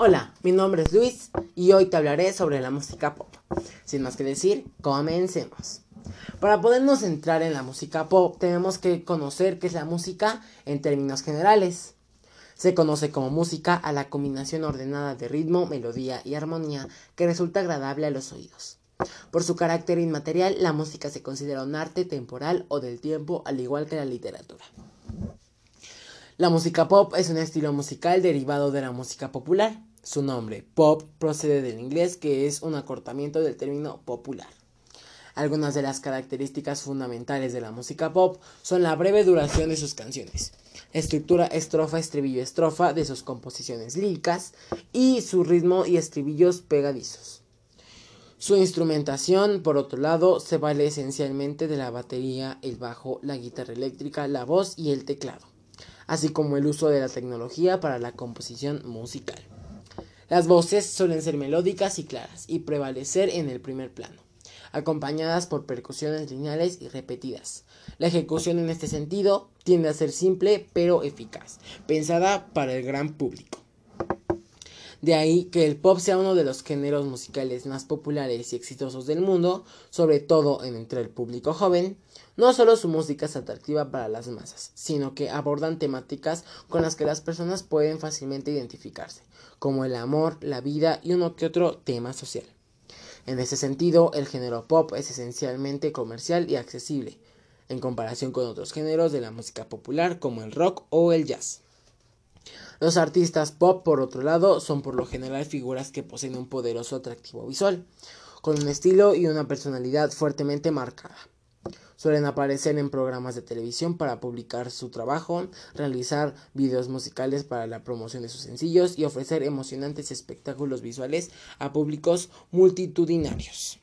Hola, mi nombre es Luis y hoy te hablaré sobre la música pop. Sin más que decir, comencemos. Para podernos entrar en la música pop, tenemos que conocer qué es la música en términos generales. Se conoce como música a la combinación ordenada de ritmo, melodía y armonía que resulta agradable a los oídos. Por su carácter inmaterial, la música se considera un arte temporal o del tiempo, al igual que la literatura. La música pop es un estilo musical derivado de la música popular. Su nombre, pop, procede del inglés que es un acortamiento del término popular. Algunas de las características fundamentales de la música pop son la breve duración de sus canciones, estructura estrofa, estribillo, estrofa de sus composiciones líricas y su ritmo y estribillos pegadizos. Su instrumentación, por otro lado, se vale esencialmente de la batería, el bajo, la guitarra eléctrica, la voz y el teclado, así como el uso de la tecnología para la composición musical. Las voces suelen ser melódicas y claras y prevalecer en el primer plano, acompañadas por percusiones lineales y repetidas. La ejecución en este sentido tiende a ser simple pero eficaz, pensada para el gran público. De ahí que el pop sea uno de los géneros musicales más populares y exitosos del mundo, sobre todo entre el público joven. No solo su música es atractiva para las masas, sino que abordan temáticas con las que las personas pueden fácilmente identificarse, como el amor, la vida y uno que otro tema social. En ese sentido, el género pop es esencialmente comercial y accesible, en comparación con otros géneros de la música popular como el rock o el jazz. Los artistas pop, por otro lado, son por lo general figuras que poseen un poderoso atractivo visual, con un estilo y una personalidad fuertemente marcada. Suelen aparecer en programas de televisión para publicar su trabajo, realizar videos musicales para la promoción de sus sencillos y ofrecer emocionantes espectáculos visuales a públicos multitudinarios.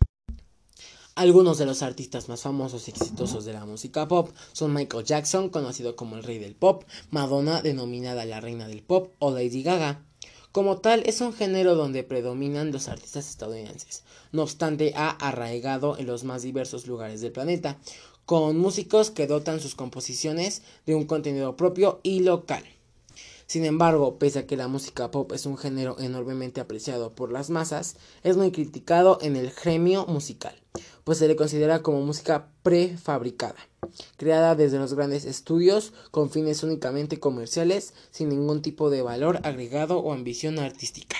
Algunos de los artistas más famosos y exitosos de la música pop son Michael Jackson, conocido como el rey del pop, Madonna, denominada la reina del pop, o Lady Gaga. Como tal, es un género donde predominan los artistas estadounidenses. No obstante, ha arraigado en los más diversos lugares del planeta, con músicos que dotan sus composiciones de un contenido propio y local. Sin embargo, pese a que la música pop es un género enormemente apreciado por las masas, es muy criticado en el gremio musical, pues se le considera como música prefabricada, creada desde los grandes estudios con fines únicamente comerciales, sin ningún tipo de valor agregado o ambición artística.